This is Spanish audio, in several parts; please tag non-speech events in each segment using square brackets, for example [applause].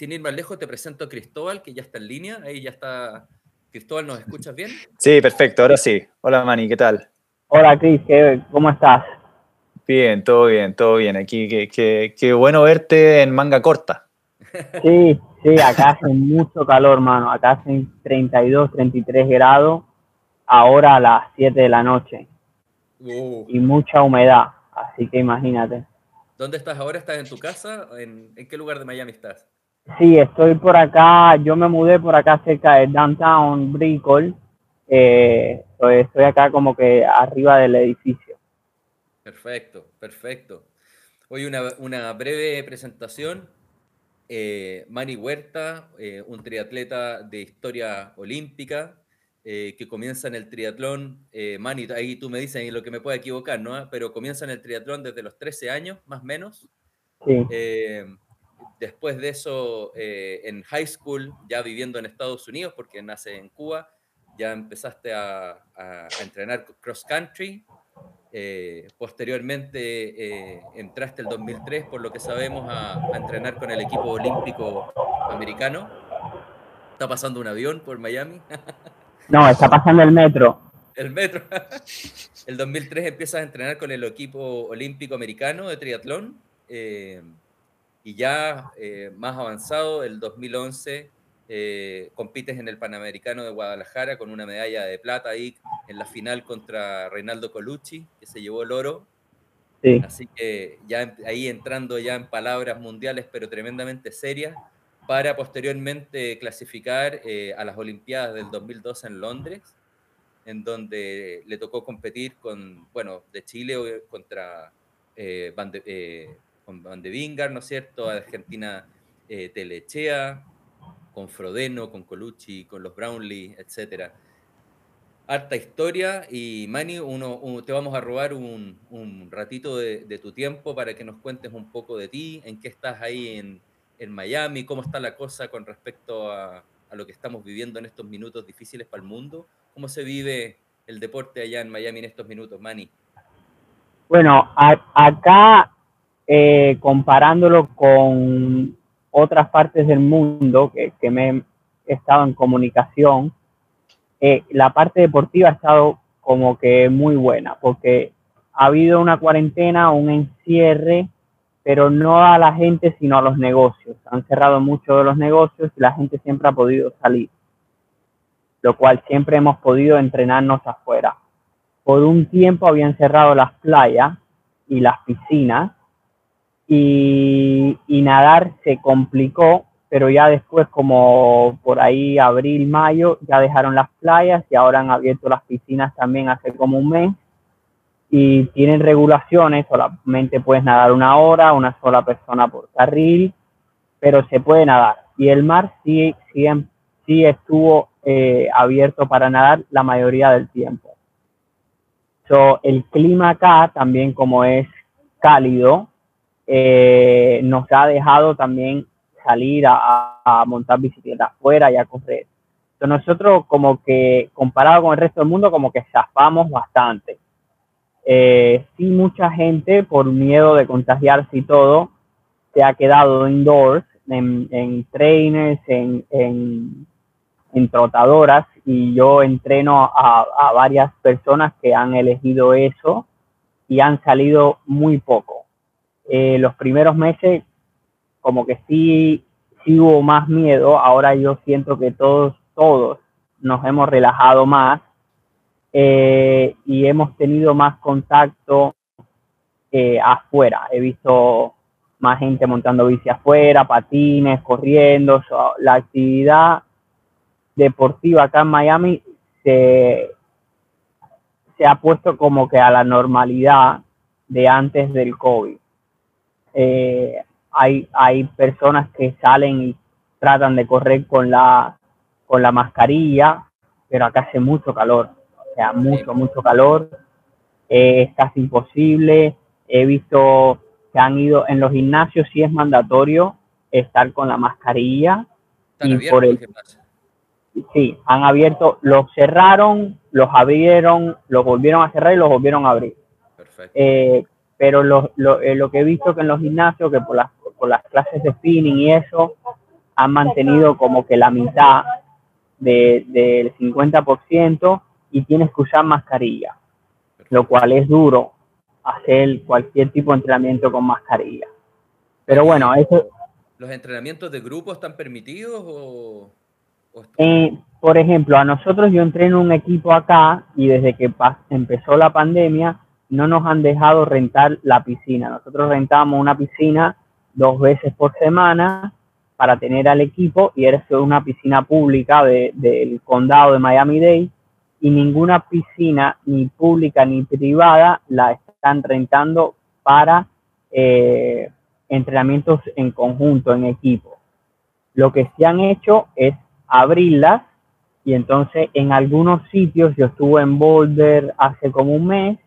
sin ir más lejos, te presento a Cristóbal, que ya está en línea. Ahí ya está. Cristóbal, ¿nos escuchas bien? Sí, perfecto, ahora sí. Hola, Mani, ¿qué tal? Hola, Cris, ¿cómo estás? Bien, todo bien, todo bien. Aquí, qué, bueno verte en manga corta. [laughs] Sí, sí, acá hace mucho calor, mano. Acá hacen 32, 33 grados, ahora a las 7 de la noche. Uh. Y mucha humedad, así que imagínate. ¿Dónde estás ahora? ¿Estás en tu casa? ¿En, qué lugar de Miami estás? Sí, estoy por acá. Yo me mudé por acá cerca de Downtown Brickell. Eh, estoy acá como que arriba del edificio. Perfecto, perfecto. Hoy una, breve presentación. Eh, Mani Huerta, eh, un triatleta de historia olímpica, eh, que comienza en el triatlón, eh, Mani, ahí tú me dices y lo que me puede equivocar, ¿no? Pero comienza en el triatlón desde los 13 años, más o menos. Eh, después de eso, en high school, ya viviendo en Estados Unidos, porque nace en Cuba, ya empezaste a, entrenar cross country. posteriormente entraste el 2003, por lo que sabemos, a, a entrenar con el equipo olímpico americano. Está pasando un avión por Miami. [laughs] No, está pasando el metro. El metro. [laughs] El 2003 empiezas a entrenar con el equipo olímpico americano de triatlón. Eh, y ya eh, más avanzado, el 2011 eh, compites en el Panamericano de Guadalajara con una medalla de plata ahí en la final contra Reinaldo Colucci, que se llevó el oro. Sí. Así que ya ahí entrando ya en palabras mundiales, pero tremendamente serias para posteriormente clasificar eh, a las Olimpiadas del 2012 en Londres, en donde le tocó competir con, bueno, de Chile contra eh, Van, de, eh, con Van de Vingar, ¿no es cierto? Argentina eh, Telechea, con Frodeno, con Colucci, con los Brownlee, etcétera. Harta historia y Mani, uno, te vamos a robar un, ratito de, tu tiempo para que nos cuentes un poco de ti, en qué estás ahí en, Miami, cómo está la cosa con respecto a, lo que estamos viviendo en estos minutos difíciles para el mundo. ¿Cómo se vive el deporte allá en Miami en estos minutos, Manny? Bueno, acá eh, comparándolo con otras partes del mundo que, me he estado en comunicación, eh, la parte deportiva ha estado como que muy buena, porque ha habido una cuarentena, un encierre pero no a la gente, sino a los negocios. Han cerrado mucho de los negocios y la gente siempre ha podido salir, lo cual siempre hemos podido entrenarnos afuera. Por un tiempo habían cerrado las playas y las piscinas y, y nadar se complicó, pero ya después, como por ahí abril, mayo, ya dejaron las playas y ahora han abierto las piscinas también hace como un mes y tienen regulaciones, solamente puedes nadar una hora, una sola persona por carril, pero se puede nadar. Y el mar sí, sí, sí estuvo eh, abierto para nadar la mayoría del tiempo. So, el clima acá también como es cálido, eh, nos ha dejado también salir a, a, montar bicicleta afuera y a correr. So, nosotros como que comparado con el resto del mundo como que zafamos bastante eh, sí mucha gente por miedo de contagiarse y todo se ha quedado indoors en, en trainers, en, en, trotadoras y yo entreno a, a, varias personas que han elegido eso y han salido muy poco. Eh, los primeros meses como que sí, sí hubo más miedo, ahora yo siento que todos, todos nos hemos relajado más eh, y hemos tenido más contacto eh, afuera. He visto más gente montando bici afuera, patines, corriendo. la actividad deportiva acá en Miami se, se ha puesto como que a la normalidad de antes del COVID. Eh, hay, hay personas que salen y tratan de correr con la, con la mascarilla, pero acá hace mucho calor sea, mucho, mucho calor, eh, es casi imposible. He visto que han ido en los gimnasios, sí es mandatorio estar con la mascarilla. y por el, sí, han abierto, los cerraron, los abrieron, los volvieron a cerrar y los volvieron a abrir. Eh, pero lo, lo, eh, lo, que he visto que en los gimnasios, que por las, por las clases de spinning y eso, han mantenido como que la mitad del 50% y tienes que usar mascarilla, lo cual es duro hacer cualquier tipo de entrenamiento con mascarilla. Pero bueno, eso... ¿Los entrenamientos de grupo están permitidos o...? Eh, por ejemplo, a nosotros yo entreno un equipo acá y desde que empezó la pandemia no nos han dejado rentar la piscina. Nosotros rentamos una piscina dos veces por semana para tener al equipo y eres una piscina pública del condado de Miami-Dade y ninguna piscina ni pública ni privada la están rentando para eh, entrenamientos en conjunto, en equipo. Lo que se han hecho es abrirlas y entonces en algunos sitios, yo estuve en Boulder hace como un mes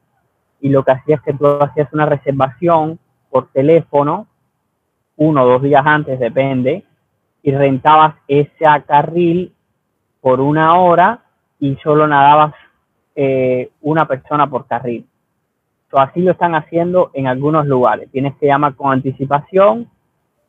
y lo que hacía es que tú hacías una reservación por teléfono uno o dos días antes, depende, y rentabas ese carril por una hora y solo nadabas eh, una persona por carril. así lo están haciendo en algunos lugares. Tienes que llamar con anticipación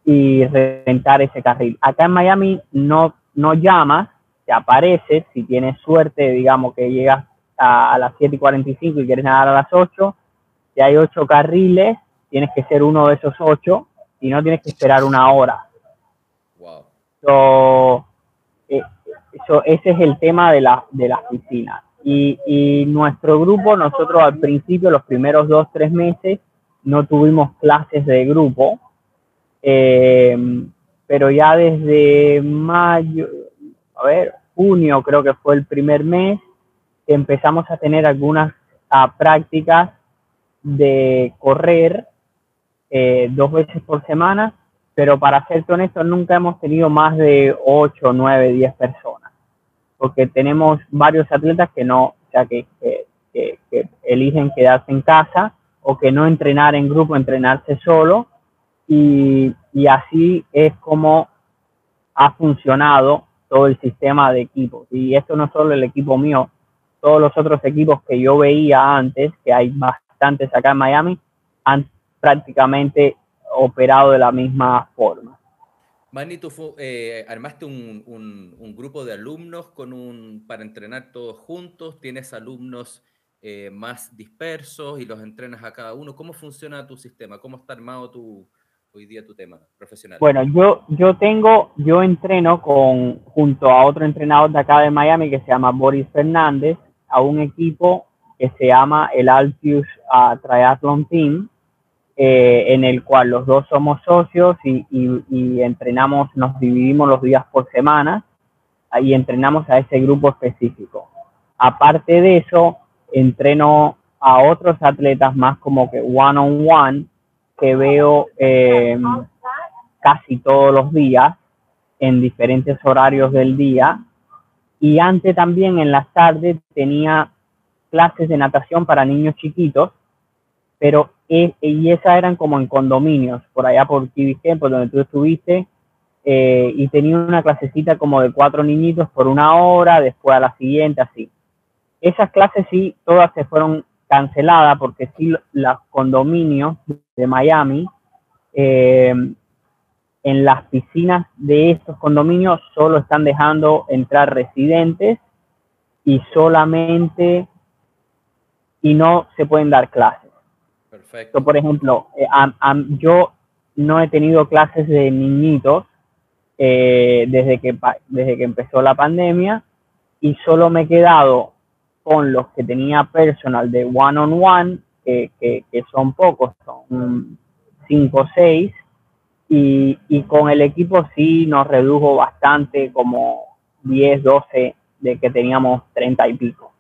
y rentar ese carril. Acá en Miami no, no llamas, te aparece, si tienes suerte, digamos que llegas a, a las 7 y 45 y quieres nadar a las 8, si hay 8 carriles, tienes que ser uno de esos 8 y no tienes que esperar una hora. Wow. Eh, ese es el tema de, la, de las piscinas. Y, y, nuestro grupo, nosotros al principio, los primeros dos, tres meses, no tuvimos clases de grupo, eh, pero ya desde mayo, a ver, junio creo que fue el primer mes, empezamos a tener algunas prácticas de correr eh, dos veces por semana, pero para ser honesto, nunca hemos tenido más de 8, 9, 10 personas, porque tenemos varios atletas que no, o sea, que, que, eligen quedarse en casa o que no entrenar en grupo, entrenarse solo, y, y así es como ha funcionado todo el sistema de equipos. Y esto no solo el equipo mío, todos los otros equipos que yo veía antes, que hay bastantes acá en Miami, han prácticamente operado de la misma forma. Manny, tú eh, armaste un, un, grupo de alumnos con un, para entrenar todos juntos, tienes alumnos eh, más dispersos y los entrenas a cada uno. ¿Cómo funciona tu sistema? ¿Cómo está armado tu, hoy día tu tema profesional? Bueno, yo, yo tengo, yo entreno con, junto a otro entrenador de acá de Miami que se llama Boris Fernández, a un equipo que se llama el Altius Triathlon Team, eh, en el cual los dos somos socios y, entrenamos, nos dividimos los días por semana y entrenamos a ese grupo específico. Aparte de eso, entreno a otros atletas más como que one on one que veo eh, casi todos los días en diferentes horarios del día y antes también en las tardes tenía clases de natación para niños chiquitos pero y esas eran como en condominios, por allá por Key por donde tú estuviste, eh, y tenía una clasecita como de cuatro niñitos por una hora, después a la siguiente, así. Esas clases sí, todas se fueron canceladas porque sí, los condominios de Miami, eh, en las piscinas de estos condominios solo están dejando entrar residentes y solamente, y no se pueden dar clases. Perfecto. por ejemplo, eh, yo no he tenido clases de niñitos eh, desde, que, desde que empezó la pandemia y solo me he quedado con los que tenía personal de one on one, que, son pocos, son cinco o seis, y, con el equipo sí nos redujo bastante, como 10, 12, de que teníamos 30 y pico.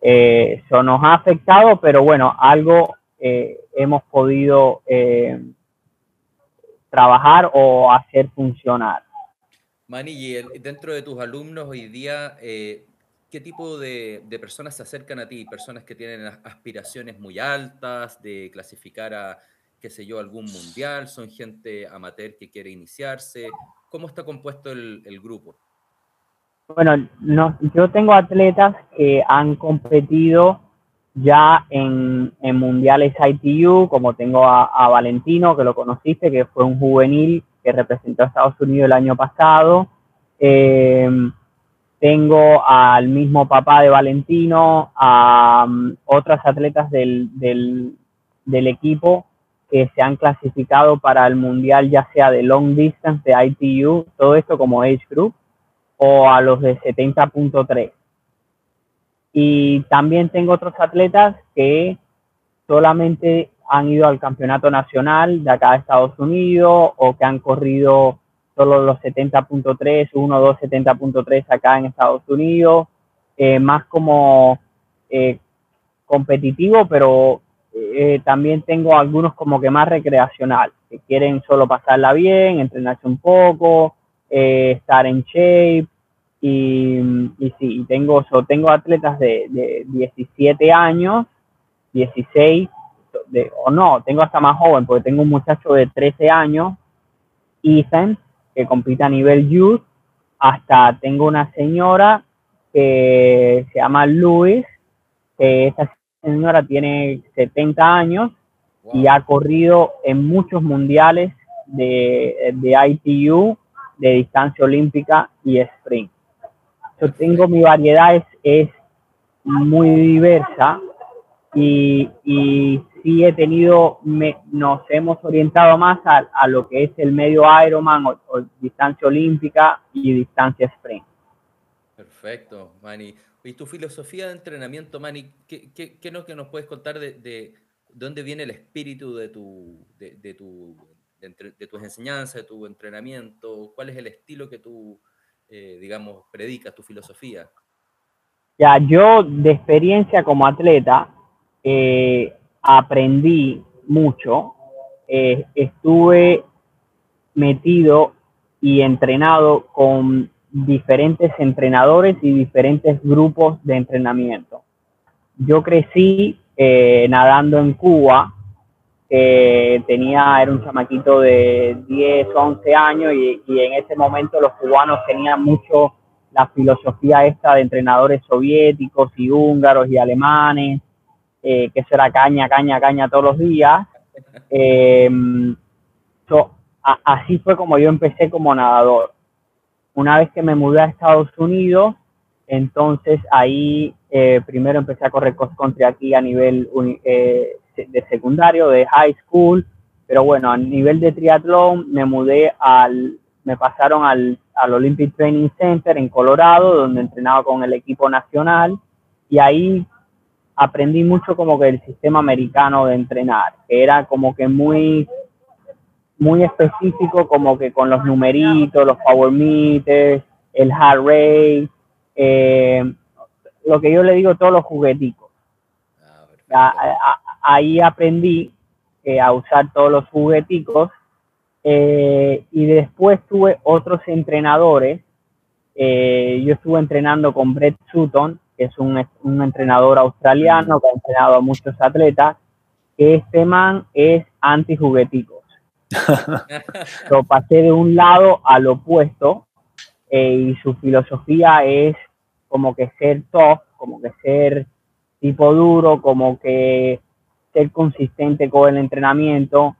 Eh, eso nos ha afectado, pero bueno, algo eh, hemos podido eh, trabajar o hacer funcionar. Mani, dentro de tus alumnos hoy día, eh, ¿qué tipo de, personas se acercan a ti? ¿Personas que tienen aspiraciones muy altas de clasificar a, qué sé yo, algún mundial? ¿Son gente amateur que quiere iniciarse? ¿Cómo está compuesto el, grupo? Bueno, no, yo tengo atletas que han competido ya en, mundiales ITU, como tengo a, Valentino, que lo conociste, que fue un juvenil que representó a Estados Unidos el año pasado. Em, tengo al mismo papá de Valentino, a um, otras atletas del, del, equipo que se han clasificado para el mundial, ya sea de long distance, de ITU, todo esto como age group, o a los de 70.3. Y también tengo otros atletas que solamente han ido al campeonato nacional de acá de Estados Unidos o que han corrido solo los 70.3, 1, 2, 70.3 acá en Estados Unidos, eh, más como eh, competitivo, pero eh, también tengo algunos como que más recreacional, que quieren solo pasarla bien, entrenarse un poco, estar en shape, y, y sí, tengo, tengo atletas de, de 17 años, 16, de, o no, tengo hasta más joven, porque tengo un muchacho de 13 años, Ethan, que compite a nivel youth, hasta tengo una señora que se llama Luis, que esta señora tiene 70 años y ha corrido en muchos mundiales de, de ITU, de distancia olímpica y sprint. Yo tengo mi variedad, es, es muy diversa y, y sí he tenido, nos hemos orientado más a, lo que es el medio Ironman o, distancia olímpica y distancia sprint. Perfecto, Manny. ¿Y tu filosofía de entrenamiento, Manny? ¿Qué, qué, qué nos, que nos puedes contar de, de, dónde viene el espíritu de, tu, de, de tu, de, tus enseñanzas, de tu entrenamiento? ¿Cuál es el estilo que tú, eh, digamos, predicas, tu filosofía? Ya, yo de experiencia como atleta, eh, aprendí mucho, eh, estuve metido y entrenado con diferentes entrenadores y diferentes grupos de entrenamiento. Yo crecí eh, nadando en Cuba, tenía, era un chamaquito de 10, 11 años y, y en ese momento los cubanos tenían mucho la filosofía esta de entrenadores soviéticos y húngaros y alemanes eh, que será caña, caña, caña todos los días. [laughs] Em, así fue como yo empecé como nadador. Una vez que me mudé a Estados Unidos, entonces ahí eh, primero empecé a correr cross country aquí a nivel eh, de secundario, de high school, pero bueno, a nivel de triatlón me mudé al, me pasaron al, al Olympic Training Center en Colorado, donde entrenaba con el equipo nacional, y ahí aprendí mucho como que el sistema americano de entrenar, que era como que muy, muy específico, como que con los numeritos, los power meters, el heart rate, eh, lo que yo le digo, todos los jugueticos. Ah, ahí aprendí eh, a usar todos los jugueticos eh, y después tuve otros entrenadores. yo estuve entrenando con Brett Sutton, que es un, un entrenador australiano que ha entrenado a muchos atletas, este man es anti-jugueticos. [laughs] Lo pasé de un lado al opuesto eh, y su filosofía es como que ser tough, como que ser tipo duro, como que ser consistente con el entrenamiento.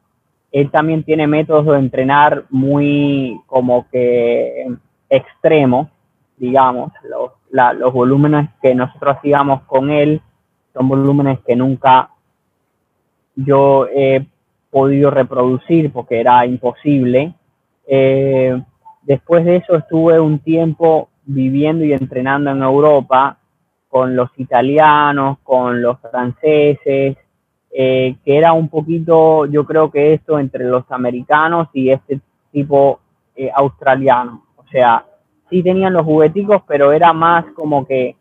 Él también tiene métodos de entrenar muy como que extremos, digamos, los, los volúmenes que nosotros hacíamos con él son volúmenes que nunca yo he podido reproducir porque era imposible. Eh, después de eso estuve un tiempo viviendo y entrenando en Europa con los italianos, con los franceses, eh, que era un poquito, yo creo que esto entre los americanos y este tipo eh, australiano. O sea, sí tenían los jugueticos, pero era más como que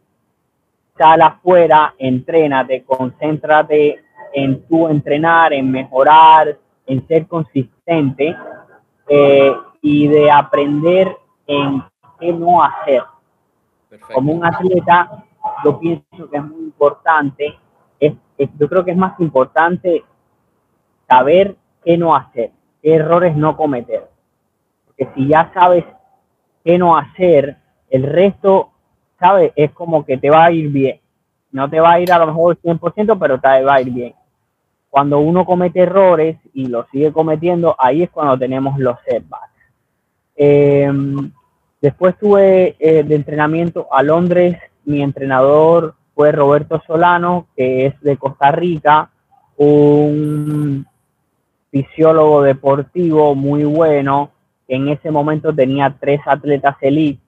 sal afuera, entrénate, concéntrate en tu entrenar, en mejorar, en ser consistente eh, y de aprender en qué no hacer. Como un atleta, yo pienso que es muy importante, es, yo creo que es más importante saber qué no hacer, qué errores no cometer. Porque si ya sabes qué no hacer, el resto, ¿sabes? Es como que te va a ir bien. No te va a ir a lo mejor el 100%, pero te va a ir bien. Cuando uno comete errores y lo sigue cometiendo, ahí es cuando tenemos los setbacks. Em, después tuve eh, de entrenamiento a Londres, mi entrenador fue Roberto Solano, que es de Costa Rica, un fisiólogo deportivo muy bueno. En ese momento tenía tres atletas elite,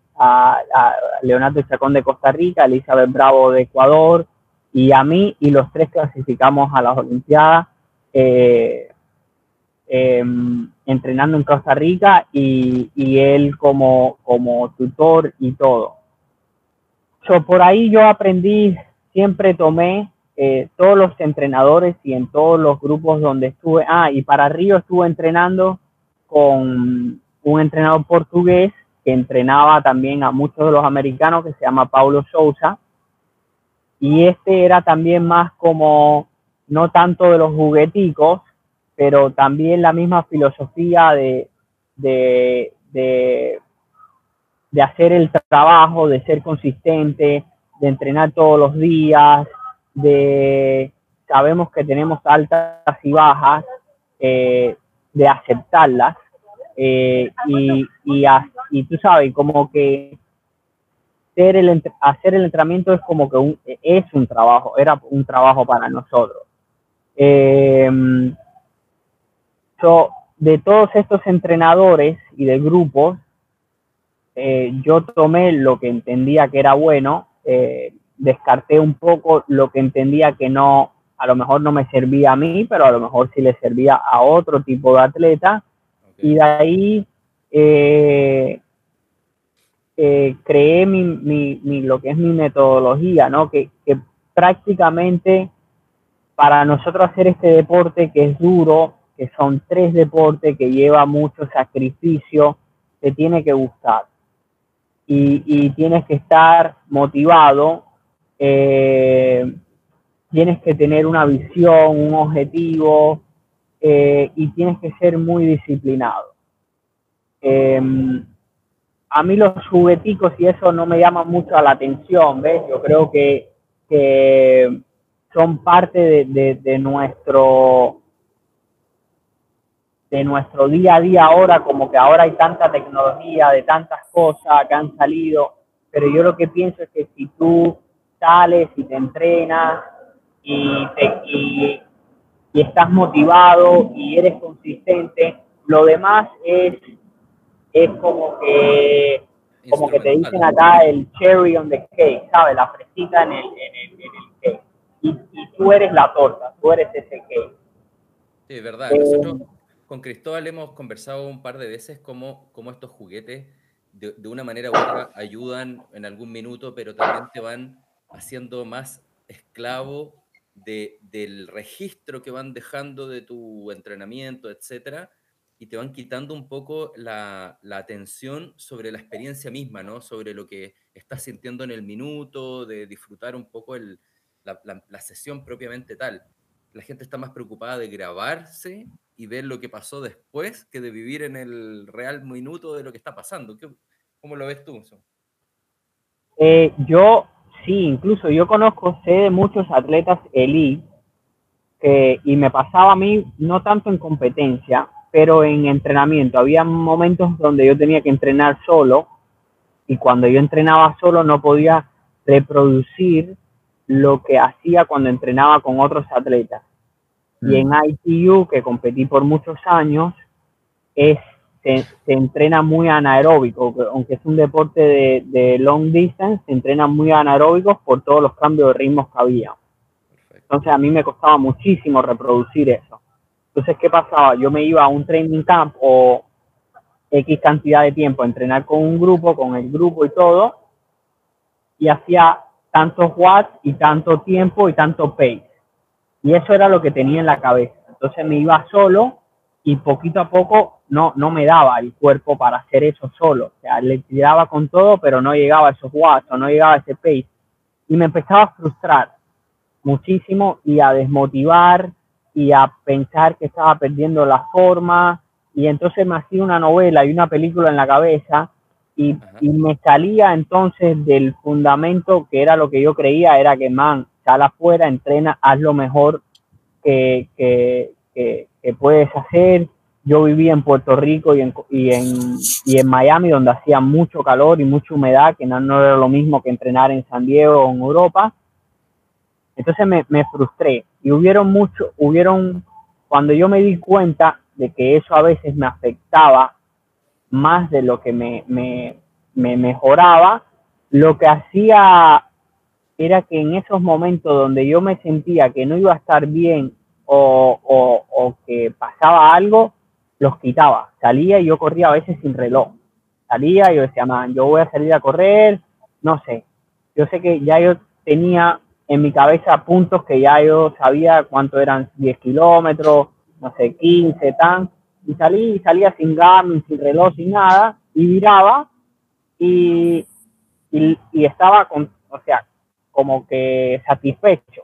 Leonardo Chacón de Costa Rica, Elizabeth Bravo de Ecuador y a mí, y los tres clasificamos a las Olimpiadas. Eh, em, entrenando en Costa Rica y, él como, como tutor y todo. So, por ahí yo aprendí, siempre tomé eh, todos los entrenadores y en todos los grupos donde estuve. Ah, y para Río estuve entrenando con un entrenador portugués que entrenaba también a muchos de los americanos que se llama Paulo Sousa. Y este era también más como, no tanto de los jugueticos, pero también la misma filosofía de, de, de, hacer el trabajo, de ser consistente, de entrenar todos los días, de sabemos que tenemos altas y bajas, eh, de aceptarlas eh, y, y, y, tú sabes, como que hacer el, hacer el entrenamiento es como que un, es un trabajo, era un trabajo para nosotros. Em, de todos estos entrenadores y de grupos, eh, yo tomé lo que entendía que era bueno, descarté un poco lo que entendía que no, a lo mejor no me servía a mí, pero a lo mejor sí le servía a otro tipo de atleta. Y de ahí eh, eh, creé mi, mi, lo que es mi metodología, ¿no? Que, que prácticamente para nosotros hacer este deporte que es duro, que son tres deportes, que lleva mucho sacrificio, te tiene que gustar. Y, y, tienes que estar motivado eh, tienes que tener una visión, un objetivo eh, y tienes que ser muy disciplinado. Em, a mí los jugueticos y eso no me llama mucho la atención, ¿ves? Yo creo que, son parte de, nuestro de nuestro día a día ahora, como que ahora hay tanta tecnología, de tantas cosas que han salido, pero yo lo que pienso es que si tú sales y te entrenas y, y, estás motivado y eres consistente, lo demás es, es como que como que te dicen acá el cherry on the cake, ¿sabes? La fresita en el, en el, en el cake. Y, y, tú eres la torta, tú eres ese cake. Sí, verdad. Nosotros con Cristóbal hemos conversado un par de veces cómo, cómo estos juguetes de, de, una manera u otra ayudan en algún minuto, pero también te van haciendo más esclavo de, del registro que van dejando de tu entrenamiento, etcétera, y te van quitando un poco la, la, atención sobre la experiencia misma, ¿no? Sobre lo que estás sintiendo en el minuto, de disfrutar un poco el, la, la, sesión propiamente tal. La gente está más preocupada de grabarse y ver lo que pasó después que de vivir en el real minuto de lo que está pasando. ¿Qué, ¿Cómo lo ves tú? Eh, yo Sí, incluso yo conozco, sé de muchos atletas elite y me pasaba a mí, no tanto en competencia, pero en entrenamiento. Había momentos donde yo tenía que entrenar solo y cuando yo entrenaba solo no podía reproducir lo que hacía cuando entrenaba con otros atletas. Y en mm. ITU, que competí por muchos años, es se, entrena muy anaeróbico, aunque es un deporte de, long distance, se entrena muy anaeróbicos por todos los cambios de ritmos que había. Entonces a mí me costaba muchísimo reproducir eso. Entonces, ¿qué pasaba? Yo me iba a un training camp o X cantidad de tiempo a entrenar con un grupo, con el grupo y todo, y hacía tantos watts y tanto tiempo y tanto pace. Y eso era lo que tenía en la cabeza. Entonces me iba solo y poquito a poco no, no me daba el cuerpo para hacer eso solo. O sea, le tiraba con todo, pero no llegaba a esos watts o no llegaba a ese pace. Y me empezaba a frustrar muchísimo y a desmotivar y a pensar que estaba perdiendo la forma. Y entonces me hacía una novela y una película en la cabeza y, y, me salía entonces del fundamento que era lo que yo creía, era que, man, sal afuera, entrena, haz lo mejor que, que, que, que puedes hacer yo vivía en Puerto Rico y en, y en, y en Miami, donde hacía mucho calor y mucha humedad, que no, no, era lo mismo que entrenar en San Diego o en Europa. Entonces me, frustré y hubieron mucho, hubieron, cuando yo me di cuenta de que eso a veces me afectaba más de lo que me, me, me mejoraba, lo que hacía era que en esos momentos donde yo me sentía que no iba a estar bien o, o, que pasaba algo, los quitaba. Salía y yo corría a veces sin reloj. Salía y yo decía, yo voy a salir a correr, no sé. Yo sé que ya yo tenía en mi cabeza puntos que ya yo sabía cuánto eran 10 kilómetros, no sé, 15, tan. Y salí, y salía sin Garmin, sin reloj, sin nada, y viraba y, y, y estaba con, o sea, como que satisfecho.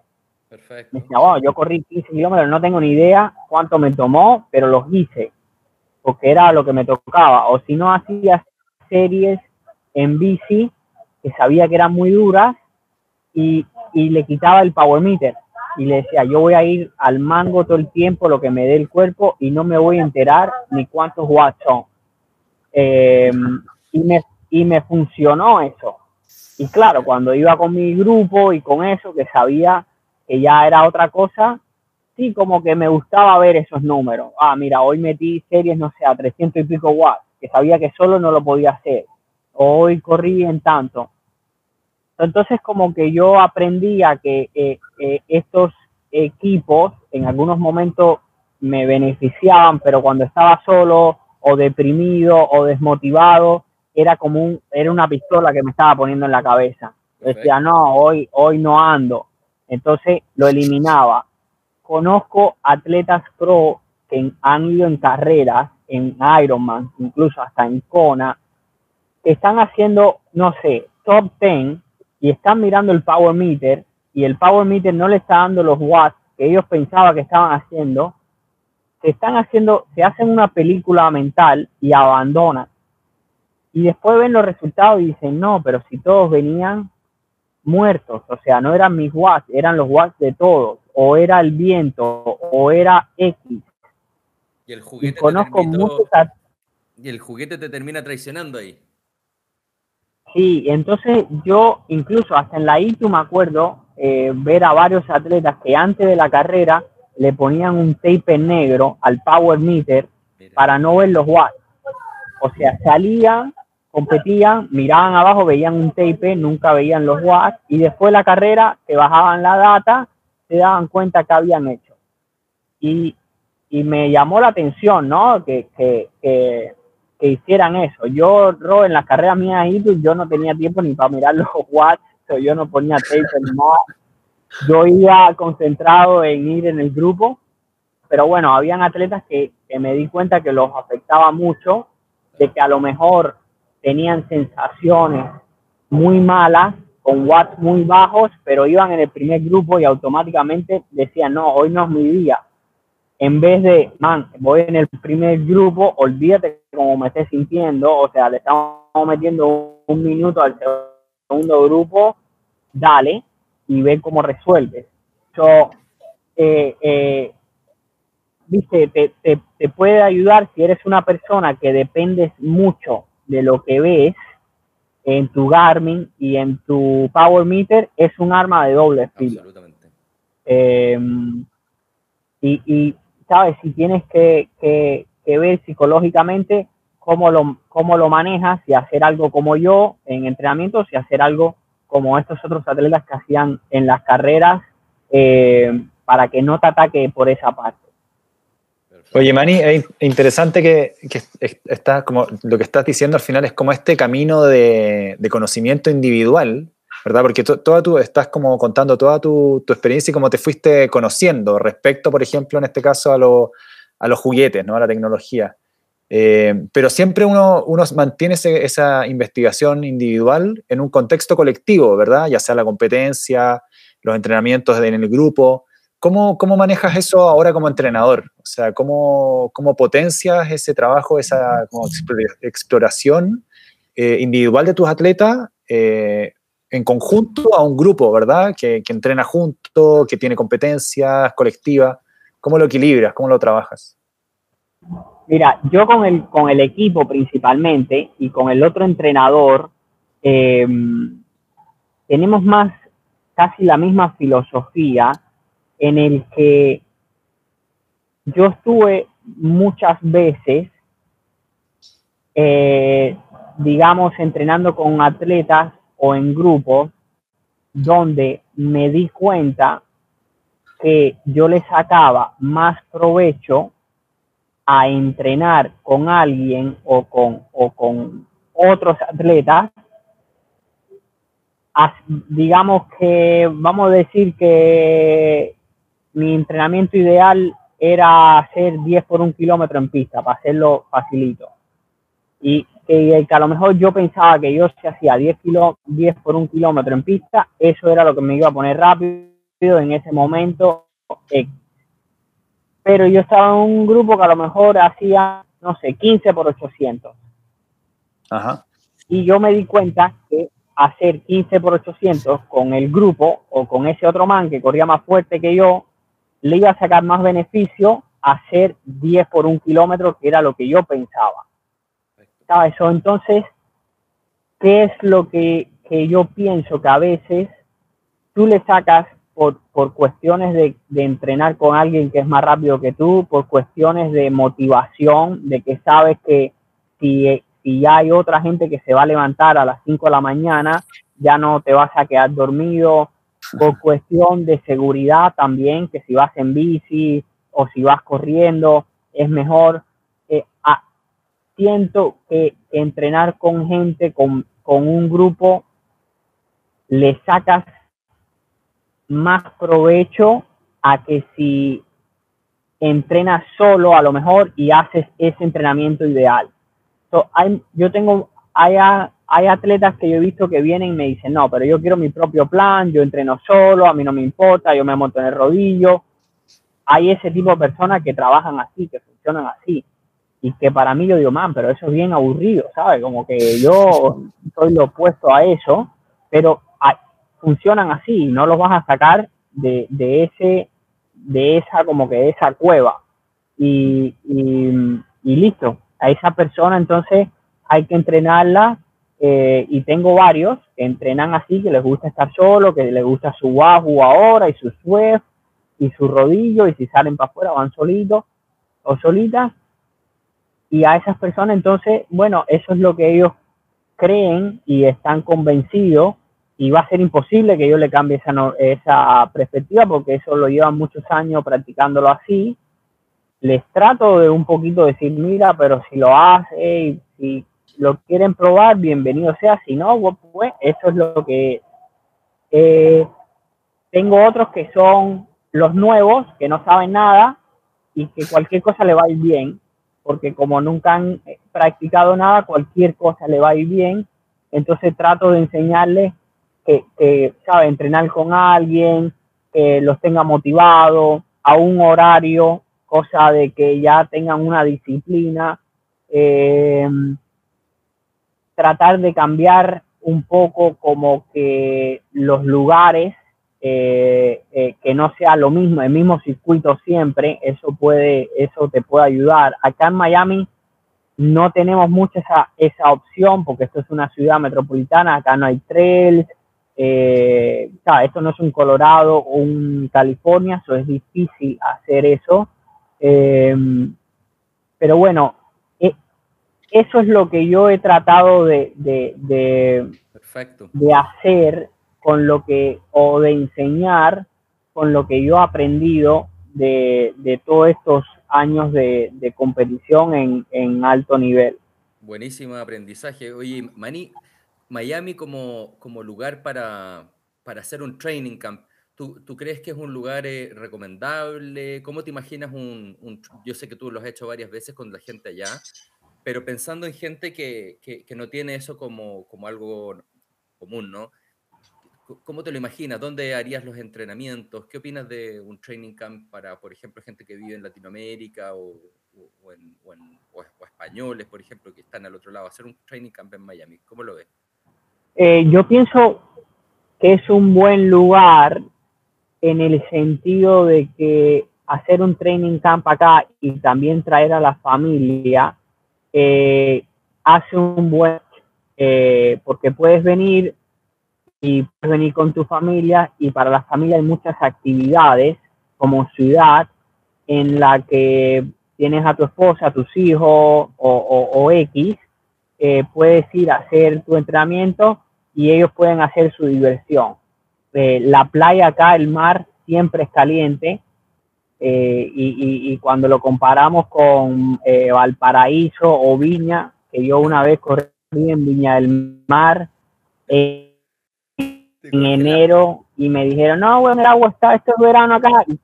Perfecto. Me decía, wow, yo corrí 15 kilómetros, no tengo ni idea cuánto me tomó, pero los hice, porque era lo que me tocaba. O si no, hacía series en bici que sabía que eran muy duras y, y le quitaba el power meter y le decía, yo voy a ir al mango todo el tiempo, lo que me dé el cuerpo y no me voy a enterar ni cuántos watts son. Eh, y, me, y me funcionó eso. Y claro, cuando iba con mi grupo y con eso, que sabía que ya era otra cosa, sí, como que me gustaba ver esos números. Ah, mira, hoy metí series, no sé, a 300 y pico watts, que sabía que solo no lo podía hacer. Hoy corrí en tanto. Entonces, como que yo aprendía que eh, eh, estos equipos en algunos momentos me beneficiaban, pero cuando estaba solo o deprimido o desmotivado, era como un, era una pistola que me estaba poniendo en la cabeza. Decía, no, hoy, hoy no ando. Entonces lo eliminaba. Conozco atletas pro que han ido en carreras, en Ironman, incluso hasta en Kona, que están haciendo, no sé, top 10 y están mirando el power meter y el power meter no le está dando los watts que ellos pensaban que estaban haciendo, se están haciendo, se hacen una película mental y abandonan y después ven los resultados y dicen, no, pero si todos venían muertos, o sea, no eran mis watts, eran los watts de todos, o era el viento, o era X. Y el juguete, conozco te, muchos y el juguete te termina traicionando ahí. Sí, entonces yo incluso hasta en la ITU me acuerdo eh, ver a varios atletas que antes de la carrera le ponían un tape negro al power meter para no ver los watts. O sea, salían competían, miraban abajo, veían un tape, nunca veían los watts y después de la carrera te bajaban la data, se daban cuenta que habían hecho. Y, y me llamó la atención, ¿no? Que, que, que, hicieran eso. Yo, Ro, en las carreras mías ahí, yo no tenía tiempo ni para mirar los [laughs] watts, yo no ponía tape ni nada. Yo iba concentrado en ir en el grupo, pero bueno, habían atletas que, que me di cuenta que los afectaba mucho, de que a lo mejor tenían sensaciones muy malas, con watts muy bajos, pero iban en el primer grupo y automáticamente decían, no, hoy no es mi día. En vez de, man, voy en el primer grupo, olvídate cómo me estés sintiendo, o sea, le estamos metiendo un minuto al segundo grupo, dale y ve cómo resuelves. Yo, eh, eh, viste, te, te, te puede ayudar si eres una persona que dependes mucho de lo que ves en tu Garmin y en tu Power Meter es un arma de doble filo. Absolutamente. Em, y, y, sabes, si tienes que, que, ver psicológicamente cómo lo, cómo lo manejas, y hacer algo como yo en entrenamientos y hacer algo como estos otros atletas que hacían en las carreras eh, para que no te ataque por esa parte. Oye, Mani, es interesante que, está, como, lo que estás diciendo al final es como este camino de, conocimiento individual, ¿verdad? Porque toda tú estás como contando toda tu, experiencia y cómo te fuiste conociendo respecto, por ejemplo, en este caso a, a los juguetes, ¿no? A la tecnología. Eh, pero siempre uno, mantiene esa investigación individual en un contexto colectivo, ¿verdad? Ya sea la competencia, los entrenamientos en el grupo. ¿Cómo, ¿Cómo, manejas eso ahora como entrenador? O sea, ¿cómo, cómo potencias ese trabajo, esa exploración eh, individual de tus atletas eh, en conjunto a un grupo, ¿verdad? Que, que, entrena junto, que tiene competencias colectivas. ¿Cómo lo equilibras? ¿Cómo lo trabajas? Mira, yo con el, con el equipo principalmente y con el otro entrenador, em, tenemos más casi la misma filosofía en el que yo estuve muchas veces, eh, digamos, entrenando con atletas o en grupos donde me di cuenta que yo le sacaba más provecho a entrenar con alguien o con, o con otros atletas, digamos que vamos a decir que mi entrenamiento ideal era hacer 10 por un kilómetro en pista, para hacerlo facilito. Y que, a lo mejor yo pensaba que yo se hacía 10, kilo, 10 por un kilómetro en pista, eso era lo que me iba a poner rápido en ese momento. Pero yo estaba en un grupo que a lo mejor hacía, no sé, 15 por 800. Ajá. Y yo me di cuenta que hacer 15 por 800 con el grupo o con ese otro man que corría más fuerte que yo, le iba a sacar más beneficio a hacer 10 por un kilómetro, que era lo que yo pensaba. ¿Sabes? Eso entonces, ¿qué es lo que, que, yo pienso que a veces tú le sacas por, por cuestiones de, de, entrenar con alguien que es más rápido que tú, por cuestiones de motivación, de que sabes que si, si ya hay otra gente que se va a levantar a las 5 de la mañana, ya no te vas a quedar dormido, por [laughs] cuestión de seguridad también, que si vas en bici o si vas corriendo es mejor. Eh, siento que entrenar con gente, con, con un grupo, le sacas más provecho a que si entrenas solo a lo mejor y haces ese entrenamiento ideal. hay, yo tengo, hay, hay atletas que yo he visto que vienen y me dicen, no, pero yo quiero mi propio plan, yo entreno solo, a mí no me importa, yo me monto en el rodillo. Hay ese tipo de personas que trabajan así, que funcionan así. Y que para mí yo digo, man, pero eso es bien aburrido, ¿sabes? Como que yo soy lo opuesto a eso, pero funcionan así, no los vas a sacar de, de ese, de esa, como que esa cueva. Y, y, listo, a esa persona entonces hay que entrenarla eh, y tengo varios que entrenan así, que les gusta estar solo, que les gusta su Wahoo ahora y su Swift y su rodillo y si salen para afuera van solitos o solitas. Y a esas personas entonces, bueno, eso es lo que ellos creen y están convencidos y va a ser imposible que yo le cambie esa, esa perspectiva porque eso lo llevan muchos años practicándolo así. Les trato de un poquito decir, mira, pero si lo hace y lo quieren probar, bienvenido sea. Si no, pues eso es lo que... Eh, tengo otros que son los nuevos, que no saben nada y que cualquier cosa le va a ir bien, porque como nunca han practicado nada, cualquier cosa le va a ir bien. Entonces trato de enseñarles que, sabe, entrenar con alguien, que los tenga motivados, a un horario, cosa de que ya tengan una disciplina. Eh, tratar de cambiar un poco como que los lugares, eh, eh, que no sea lo mismo, el mismo circuito siempre, eso puede, eso te puede ayudar. Acá en Miami no tenemos mucha esa, esa opción porque esto es una ciudad metropolitana, acá no hay trails, eh, esto no es un Colorado o un California, eso es difícil hacer eso. Eh, pero bueno, eso es lo que yo he tratado de, de, de, hacer con lo que, o de enseñar con lo que yo he aprendido de, de todos estos años de, competición en, en, alto nivel. Buenísimo aprendizaje. Oye, Mani, Miami como, como lugar para, para hacer un training camp, ¿Tú, ¿Tú, crees que es un lugar eh, recomendable? ¿Cómo te imaginas un, un, Yo sé que tú lo has hecho varias veces con la gente allá, pero pensando en gente que, que, no tiene eso como, como, algo común, ¿no? ¿Cómo te lo imaginas? ¿Dónde harías los entrenamientos? ¿Qué opinas de un training camp para, por ejemplo, gente que vive en Latinoamérica o, o, en, o, españoles, por ejemplo, que están al otro lado? Hacer un training camp en Miami, ¿cómo lo ves? Eh, yo pienso que es un buen lugar en el sentido de que hacer un training camp acá y también traer a la familia, eh, hace un buen, eh, porque puedes venir y puedes venir con tu familia y para la familia hay muchas actividades como ciudad en la que tienes a tu esposa, a tus hijos o, X, puedes ir a hacer tu entrenamiento y ellos pueden hacer su diversión. la playa acá, el mar siempre es caliente, eh, y, cuando lo comparamos con eh, Valparaíso o Viña, que yo una vez corrí en Viña del Mar en enero y me dijeron, no, bueno, el agua está, esto es verano acá. Y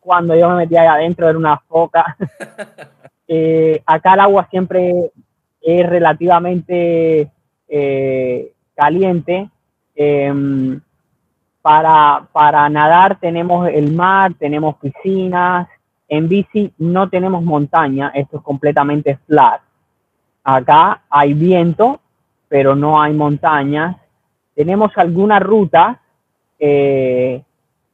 cuando yo me metí ahí adentro era una foca. [laughs] Eh, acá el agua siempre es relativamente caliente. Em, para, para nadar tenemos el mar, tenemos piscinas. En bici no tenemos montaña, esto es completamente flat. Acá hay viento, pero no hay montañas. Tenemos algunas rutas, eh,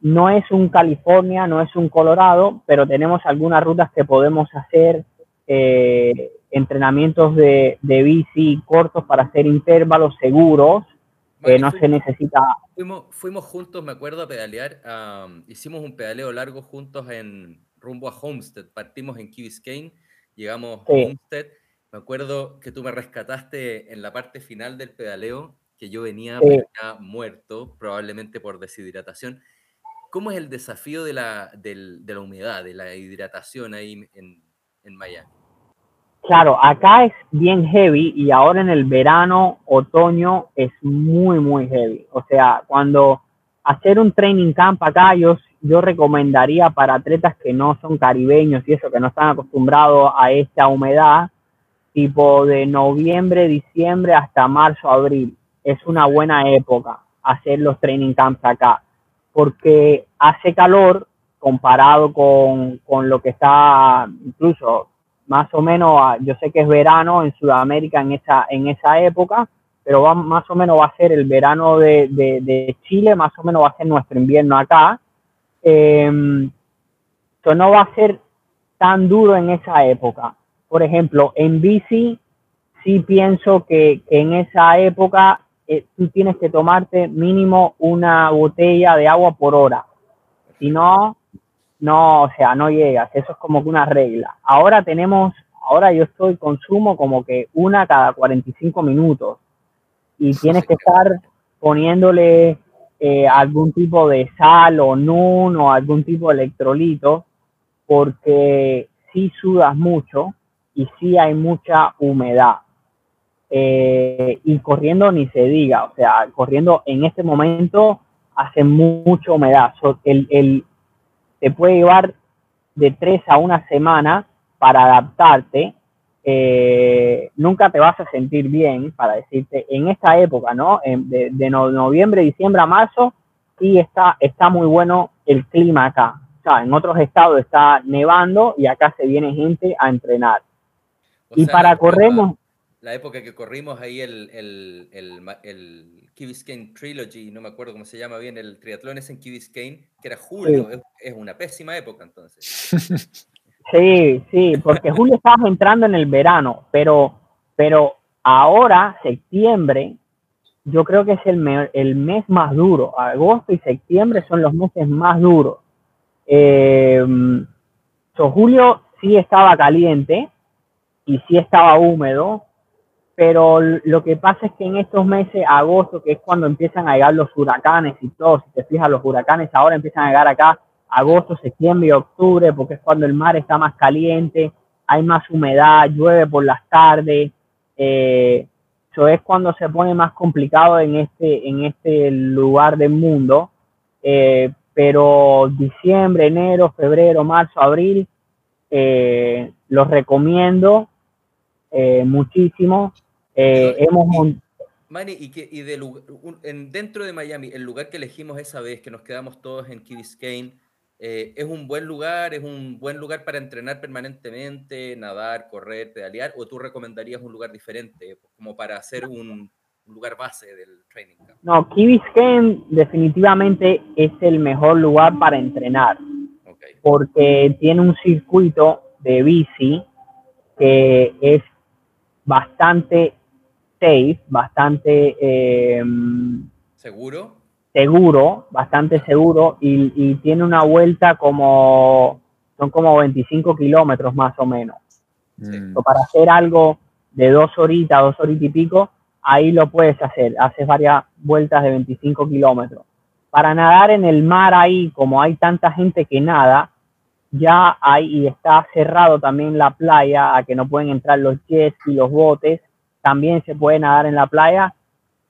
no es un California, no es un Colorado, pero tenemos algunas rutas que podemos hacer eh, entrenamientos de, de bici cortos para hacer intervalos seguros no se necesita. Fuimos, fuimos, juntos, me acuerdo, a pedalear. hicimos un pedaleo largo juntos en rumbo a Homestead. Partimos en Key Biscayne, llegamos a Homestead. Me acuerdo que tú me rescataste en la parte final del pedaleo, que yo venía ya muerto, probablemente por deshidratación. ¿Cómo es el desafío de la, de la humedad, de la hidratación ahí en, en Miami? Claro, acá es bien heavy y ahora en el verano, otoño es muy, muy heavy. O sea, cuando hacer un training camp acá, yo, recomendaría para atletas que no son caribeños y eso, que no están acostumbrados a esta humedad, tipo de noviembre, diciembre hasta marzo, abril. Es una buena época hacer los training camps acá, porque hace calor comparado con, con lo que está incluso más o menos, yo sé que es verano en Sudamérica en esa, en esa época, pero va, más o menos va a ser el verano de, de, Chile, más o menos va a ser nuestro invierno acá. Eh, no va a ser tan duro en esa época. Por ejemplo, en bici, sí pienso que, en esa época eh, tú tienes que tomarte mínimo una botella de agua por hora. Si no, no, o sea, no llegas, eso es como que una regla. Ahora tenemos, ahora yo estoy consumo como que una cada 45 minutos y tienes que estar poniéndole eh, algún tipo de sal o nun o algún tipo de electrolito porque sí sudas mucho y sí hay mucha humedad. Eh, y corriendo ni se diga, o sea, corriendo en este momento hace mucha humedad. el, el, te puede llevar de tres a una semana para adaptarte. Eh, nunca te vas a sentir bien, para decirte, en esta época, ¿no? De, noviembre, diciembre a marzo, sí está, está muy bueno el clima acá. O sea, en otros estados está nevando y acá se viene gente a entrenar. y para correr... La época que corrimos ahí el, el, el Key Biscayne Trilogy, no me acuerdo cómo se llama bien, el triatlón es en Key Biscayne, que era julio, es, una pésima época entonces. [laughs] Sí, sí, porque julio estamos entrando en el verano, pero, pero ahora, septiembre, yo creo que es el, el mes más duro. Agosto y septiembre son los meses más duros. Eh, julio sí estaba caliente y sí estaba húmedo, pero lo que pasa es que en estos meses, agosto, que es cuando empiezan a llegar los huracanes y todo, si te fijas, los huracanes ahora empiezan a llegar acá, agosto, septiembre y octubre, porque es cuando el mar está más caliente, hay más humedad, llueve por las tardes, eh, eso es cuando se pone más complicado en este, en este lugar del mundo, eh, pero diciembre, enero, febrero, marzo, abril, eh, los recomiendo eh, muchísimo eh, hemos Manny, y, que, y de, en, dentro de Miami, el lugar que elegimos esa vez, que nos quedamos todos en Key Biscayne, eh, ¿es un buen lugar? ¿Es un buen lugar para entrenar permanentemente, nadar, correr, pedalear? ¿O tú recomendarías un lugar diferente, como para hacer un, lugar base del training camp? No, Key Biscayne definitivamente es el mejor lugar para entrenar. porque tiene un circuito de bici que es bastante safe, bastante eh, seguro, seguro, bastante seguro y, tiene una vuelta como son como 25 kilómetros más o menos. para hacer algo de dos horitas, dos horitas y pico, ahí lo puedes hacer. Haces varias vueltas de 25 kilómetros. Para nadar en el mar ahí, como hay tanta gente que nada, ya hay y está cerrado también la playa a que no pueden entrar los jets y los botes. También se puede nadar en la playa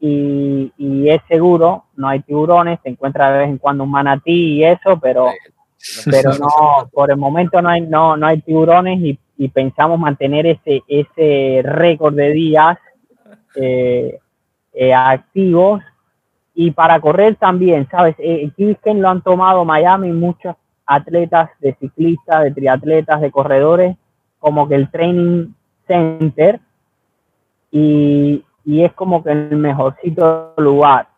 y, es seguro, no hay tiburones, se encuentra de vez en cuando un manatí y eso, pero, pero [laughs] no, por el momento no hay, no, no hay tiburones y, pensamos mantener ese, ese récord de días eh, eh, activos. Y para correr también, ¿sabes? Eh, lo han tomado Miami muchos atletas, de ciclistas, de triatletas, de corredores, como que el training center y, es como que el mejorcito lugar.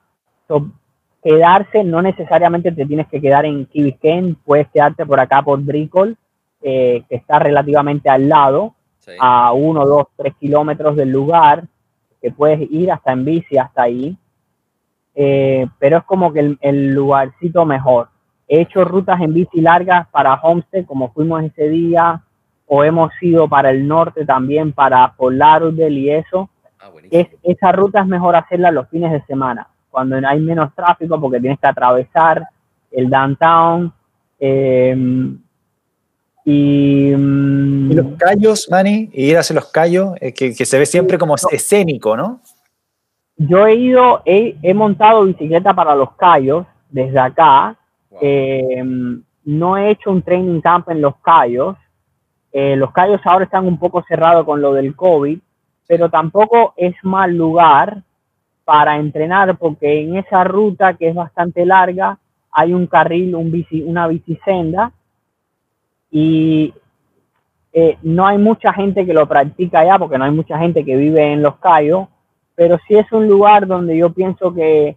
quedarse, no necesariamente te tienes que quedar en Key puedes quedarte por acá por Bricol, eh, que está relativamente al lado, a uno, dos, tres kilómetros del lugar, que puedes ir hasta en bici hasta ahí. Eh, pero es como que el lugarcito mejor. He hecho rutas en bici largas para Homestead, como fuimos ese día, o hemos ido para el norte también, para Fort y eso. Ah, es, esa ruta es mejor hacerla los fines de semana, cuando hay menos tráfico, porque tienes que atravesar el downtown. Em, y, y, los callos, Manny, ir hacia los callos, eh, que, se ve siempre como escénico, ¿no? Yo he ido, he, he montado bicicleta para los callos desde acá, eh, no he hecho un training camp en Los Cayos. Eh, los Cayos ahora están un poco cerrados con lo del COVID, pero tampoco es mal lugar para entrenar porque en esa ruta que es bastante larga hay un carril, un bici, una bicisenda y eh, no hay mucha gente que lo practica allá porque no hay mucha gente que vive en Los Cayos, pero sí es un lugar donde yo pienso que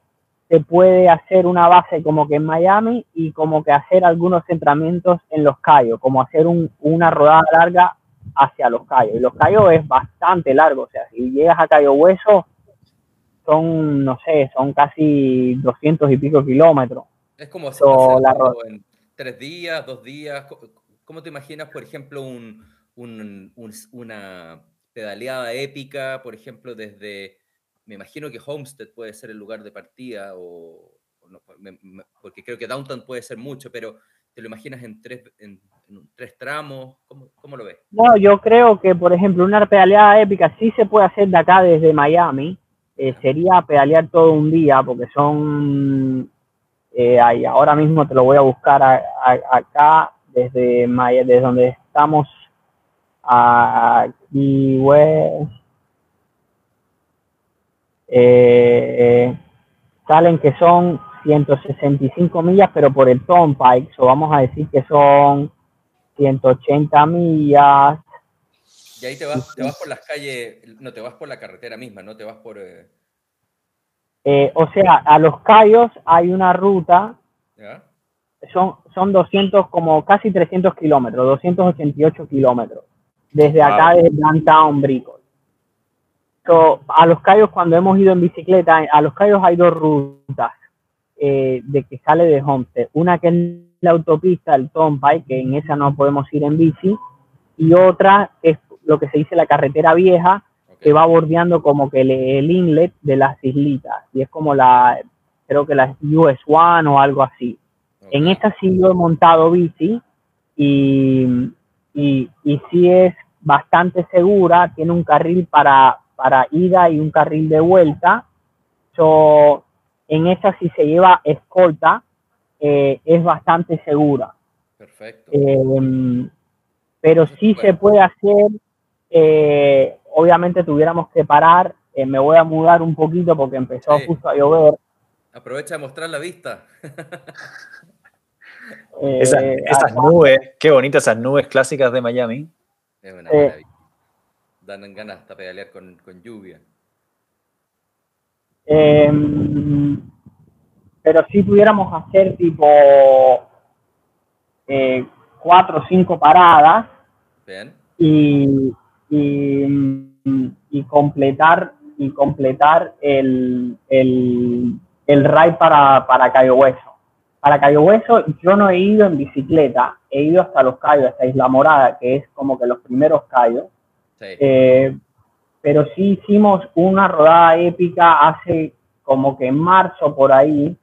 se puede hacer una base como que en Miami y como que hacer algunos entrenamientos en Los Cayos, como hacer una rodada larga hacia Los Cayos. Y Los Cayos es bastante largo, o sea, si llegas a Cayo Hueso, son, no sé, son casi 200 y pico kilómetros. Es como hacerlo en tres días, dos días. ¿Cómo te imaginas, por ejemplo, un, una pedaleada épica, por ejemplo, desde me imagino que Homestead puede ser el lugar de partida, o, porque creo que Downtown puede ser mucho, pero ¿te lo imaginas en tres, en, tres tramos? ¿Cómo, ¿Cómo, lo ves? No, yo creo que, por ejemplo, una pedaleada épica sí se puede hacer de acá desde Miami. Eh, sería pedalear todo un día, porque son. Eh, ahí, ahora mismo te lo voy a buscar acá, desde, desde donde estamos aquí, West. Eh, salen que son 165 millas, pero por el Turnpike, o vamos a decir que son 180 millas. Y ahí te vas, te vas por las calles, no te vas por la carretera misma, no te vas por... Eh, eh, o sea, a los Cayos hay una ruta, son, son 200, como casi 300 kilómetros, 288 kilómetros, desde acá, desde Downtown Bricol a los Cayos, cuando hemos ido en bicicleta, a los Cayos hay dos rutas eh, de que sale de Homestead. Una que es la autopista, el Turnpike, que en esa no podemos ir en bici, y otra es lo que se dice la carretera vieja, que va bordeando como que el, inlet de las islitas, y es como la, creo que la US One o algo así. En esta sí yo he montado bici y, y, y sí es bastante segura, tiene un carril para, para ida y un carril de vuelta. So, en esa si se lleva escolta, eh, es bastante segura. Perfecto. Em, pero sí se puede hacer, eh, obviamente tuviéramos que parar, eh, me voy a mudar un poquito porque empezó justo a llover. Aprovecha de mostrar la vista. [laughs] esas nubes, qué bonitas esas nubes clásicas de Miami. Es una maravilla dan ganas hasta pedalear con, lluvia. Em, pero si pudiéramos hacer tipo, eh, cuatro o cinco paradas Y, y, completar y completar el, el, el ride para, para Cayo Hueso. Para Cayo Hueso yo no he ido en bicicleta, he ido hasta los Cayos, hasta Isla Morada, que es como que los primeros Cayos. Eh, pero sí hicimos una rodada épica hace como que en marzo por ahí,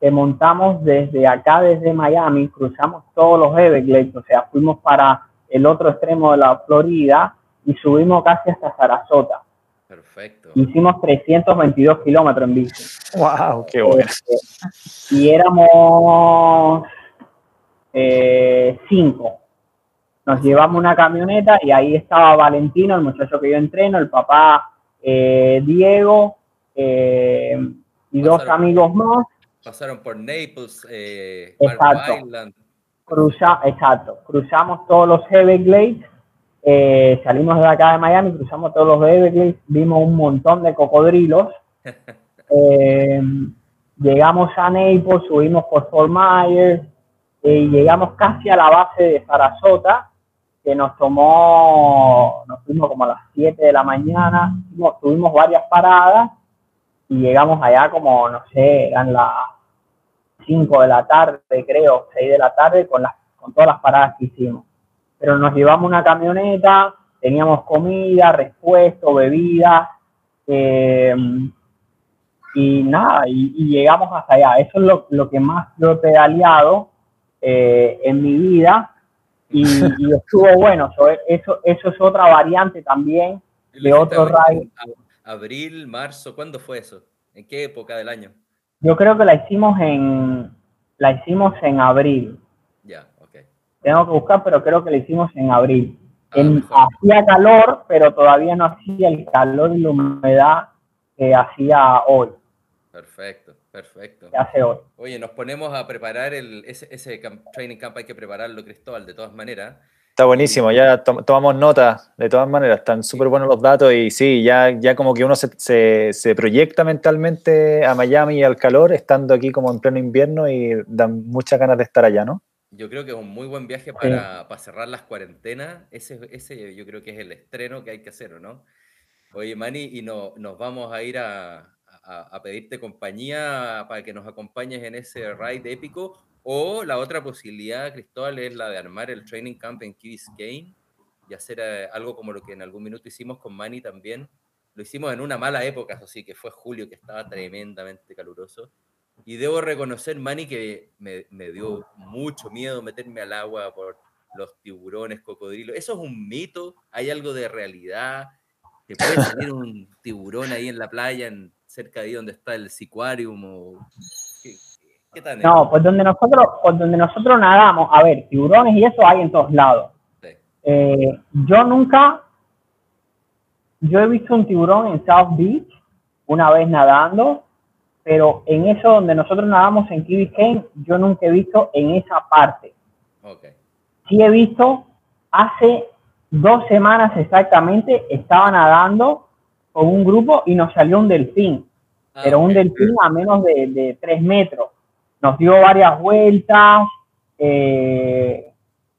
que montamos desde acá, desde Miami, cruzamos todos los Everglades, o sea, fuimos para el otro extremo de la Florida y subimos casi hasta Sarasota. Perfecto. Hicimos 322 kilómetros en bici. ¡Wow! ¡Qué bueno! Este, y éramos eh, cinco. Nos llevamos una camioneta y ahí estaba Valentino, el muchacho que yo entreno, el papá eh, Diego eh, y dos amigos más. Pasaron por Naples, eh, exacto. Island. Cruza, exacto. Cruzamos todos los Everglades eh, salimos de acá de Miami, cruzamos todos los Everglades, vimos un montón de cocodrilos. [laughs] Eh, llegamos a Naples, subimos por Fort Myers y llegamos casi a la base de Sarasota, que nos tomó, nos fuimos como a las 7 de la mañana, tuvimos varias paradas y llegamos allá como, no sé, eran las 5 de la tarde, creo, 6 de la tarde, con, las, con todas las paradas que hicimos pero nos llevamos una camioneta, teníamos comida, repuesto, bebida, eh, y nada, y, llegamos hasta allá. Eso es lo, que más lo he pedaleado eh, en mi vida y, estuvo bueno. Eso, eso es otra variante también de otro ride. Abril, marzo, ¿cuándo fue eso? ¿En qué época del año? Yo creo que la hicimos en la hicimos en abril. Tengo que buscar, pero creo que lo hicimos en abril. Ah, hacía calor, pero todavía no hacía el calor y la humedad que hacía hoy. Perfecto, perfecto. Hace hoy. Oye, nos ponemos a preparar el, ese, ese training camp, hay que prepararlo, Cristóbal, de todas maneras. Está buenísimo, ya tomamos nota, de todas maneras, están súper buenos los datos y sí, ya, ya como que uno se, se, se, proyecta mentalmente a Miami y al calor, estando aquí como en pleno invierno y dan muchas ganas de estar allá, ¿no? Yo creo que es un muy buen viaje para, cerrar las cuarentenas. Ese, ese yo creo que es el estreno que hay que hacer, ¿no? Oye, Mani, y no, nos vamos a ir a, pedirte compañía para que nos acompañes en ese ride épico. O la otra posibilidad, Cristóbal, es la de armar el training camp en Key Biscayne y hacer eh, algo como lo que en algún minuto hicimos con Mani también. Lo hicimos en una mala época, así que fue julio, que estaba tremendamente caluroso. Y debo reconocer, Manny, que me, dio mucho miedo meterme al agua por los tiburones, cocodrilos. ¿Eso es un mito? ¿Hay algo de realidad? ¿Te puede salir un tiburón ahí en la playa, cerca de ahí donde está el sicuarium? O... ¿Qué, tal? No, pues donde, nosotros, pues donde nosotros nadamos, a ver, tiburones y eso hay en todos lados. Eh, yo nunca, yo he visto un tiburón en South Beach una vez nadando pero en eso donde nosotros nadamos en Key Biscayne, yo nunca he visto en esa parte. Okay. Sí he visto hace dos semanas exactamente, estaba nadando con un grupo y nos salió un delfín, ah, pero un delfín a menos de, tres metros. Nos dio varias vueltas eh,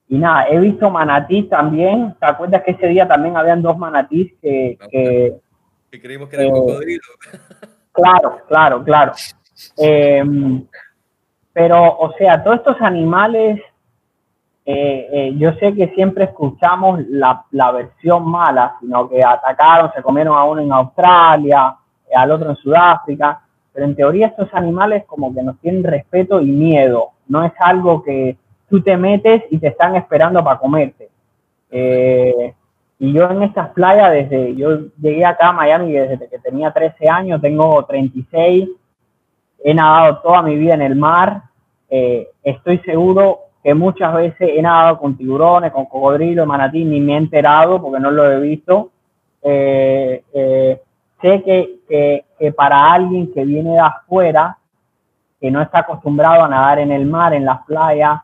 y nada, he visto manatís también. ¿Te acuerdas que ese día también habían dos manatís que... que, creímos que era el cocodrilo. [laughs] Claro, claro, claro. Em, pero, o sea, todos estos animales, eh, eh, yo sé que siempre escuchamos la, versión mala, sino que atacaron, se comieron a uno en Australia, al otro en Sudáfrica, pero en teoría estos animales como que nos tienen respeto y miedo, no es algo que tú te metes y te están esperando para comerte. Eh, y yo en estas playas, desde, yo llegué acá a Miami desde que tenía 13 años, tengo 36, he nadado toda mi vida en el mar, eh, estoy seguro que muchas veces he nadado con tiburones, con cocodrilos, manatí, ni me he enterado porque no lo he visto. Eh, eh, sé que, que, para alguien que viene de afuera, que no está acostumbrado a nadar en el mar, en las playas,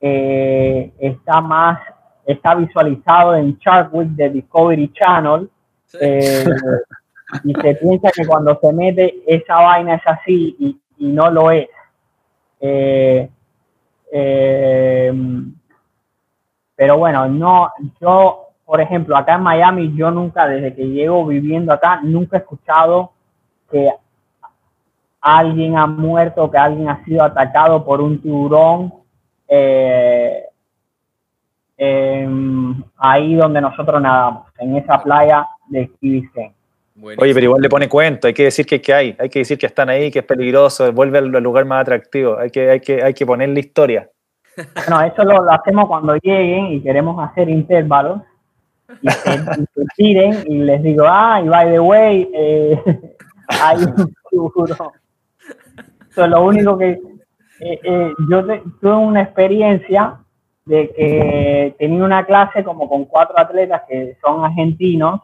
está más está visualizado en Shark Week de Discovery Channel. Eh, y se [laughs] piensa que cuando se mete esa vaina es así y, no lo es. Eh, eh, pero bueno, no, yo, por ejemplo, acá en Miami, yo nunca, desde que llego viviendo acá, nunca he escuchado que alguien ha muerto, que alguien ha sido atacado por un tiburón. Eh, ahí donde nosotros nadamos, en esa playa de Kibisen. Oye, pero igual le pone cuento, hay que decir que, que hay, hay que decir que están ahí, que es peligroso, vuelve al lugar más atractivo, hay que, hay que, hay que ponerle historia. Bueno, eso lo, hacemos cuando lleguen y queremos hacer intervalos y se, tiren y les digo, ah, y by the way, eh, [laughs] hay un tiburón. Eso es lo único que eh, eh, yo tuve una experiencia de que tenía una clase como con cuatro atletas que son argentinos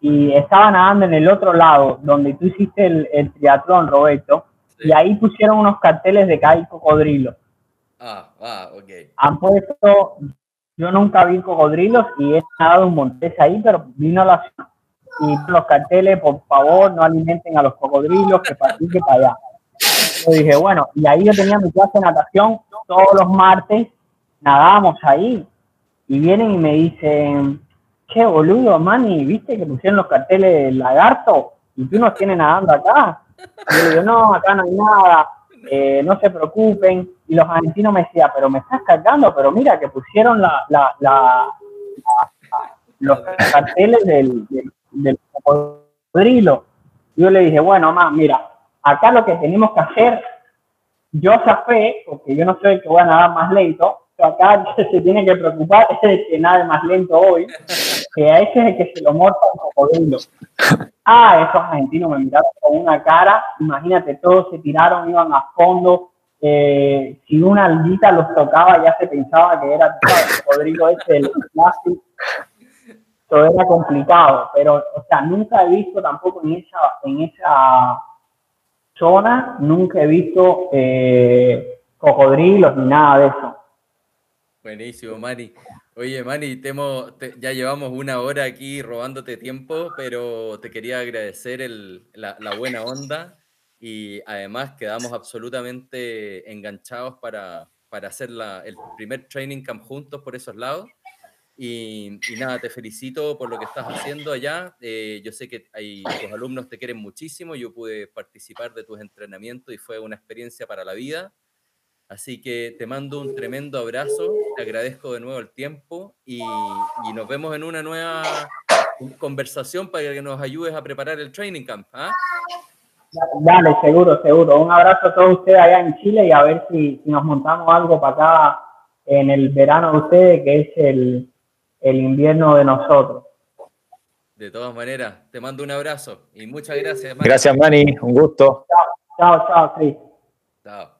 y estaban nadando en el otro lado, donde tú hiciste el, triatlón, Roberto, y ahí pusieron unos carteles de que hay cocodrilos. Ah, ah, ok. Han puesto, yo nunca vi cocodrilos y he nadado un montés ahí, pero vino la y los carteles, por favor, no alimenten a los cocodrilos, que para aquí, que para allá. Yo dije, bueno, y ahí yo tenía mi clase de natación todos los martes, nadábamos ahí, y vienen y me dicen, qué boludo, Manny, ¿viste que pusieron los carteles del lagarto? Y tú nos tienes nadando acá. Y yo digo, no, acá no hay nada, eh, no se preocupen. Y los argentinos me decían, pero me estás cargando, pero mira que pusieron la, la, los carteles del, del, cocodrilo. Yo le dije, bueno, más, mira, acá lo que tenemos que hacer, yo fe, porque yo no soy el que voy a nadar más lento, acá se tiene que preocupar [laughs] es el que nade más lento hoy, que a ese es el que se lo morta un cocodrilo. Ah, esos argentinos me miraron con una cara, imagínate, todos se tiraron, iban a fondo, eh, si una alguita los tocaba ya se pensaba que era el cocodrilo ese, el plástico, todo era complicado, pero, o sea, nunca he visto tampoco en esa, en esa zona, nunca he visto eh, cocodrilos ni nada de eso. Buenísimo, Mani. Oye, Mani, ya llevamos una hora aquí robándote tiempo, pero te quería agradecer la, buena onda y además quedamos absolutamente enganchados para, hacer el primer training camp juntos por esos lados. Y, nada, te felicito por lo que estás haciendo allá. Eh, yo sé que hay, tus alumnos te quieren muchísimo. Yo pude participar de tus entrenamientos y fue una experiencia para la vida. Así que te mando un tremendo abrazo, te agradezco de nuevo el tiempo y, nos vemos en una nueva conversación para que nos ayudes a preparar el training camp. ¿ah? Dale, seguro, seguro. Un abrazo a todos ustedes allá en Chile y a ver si, nos montamos algo para acá en el verano de ustedes, que es el, invierno de nosotros. De todas maneras, te mando un abrazo y muchas gracias. Gracias, Manny. Un gusto. Chao, chao, chao, Chao.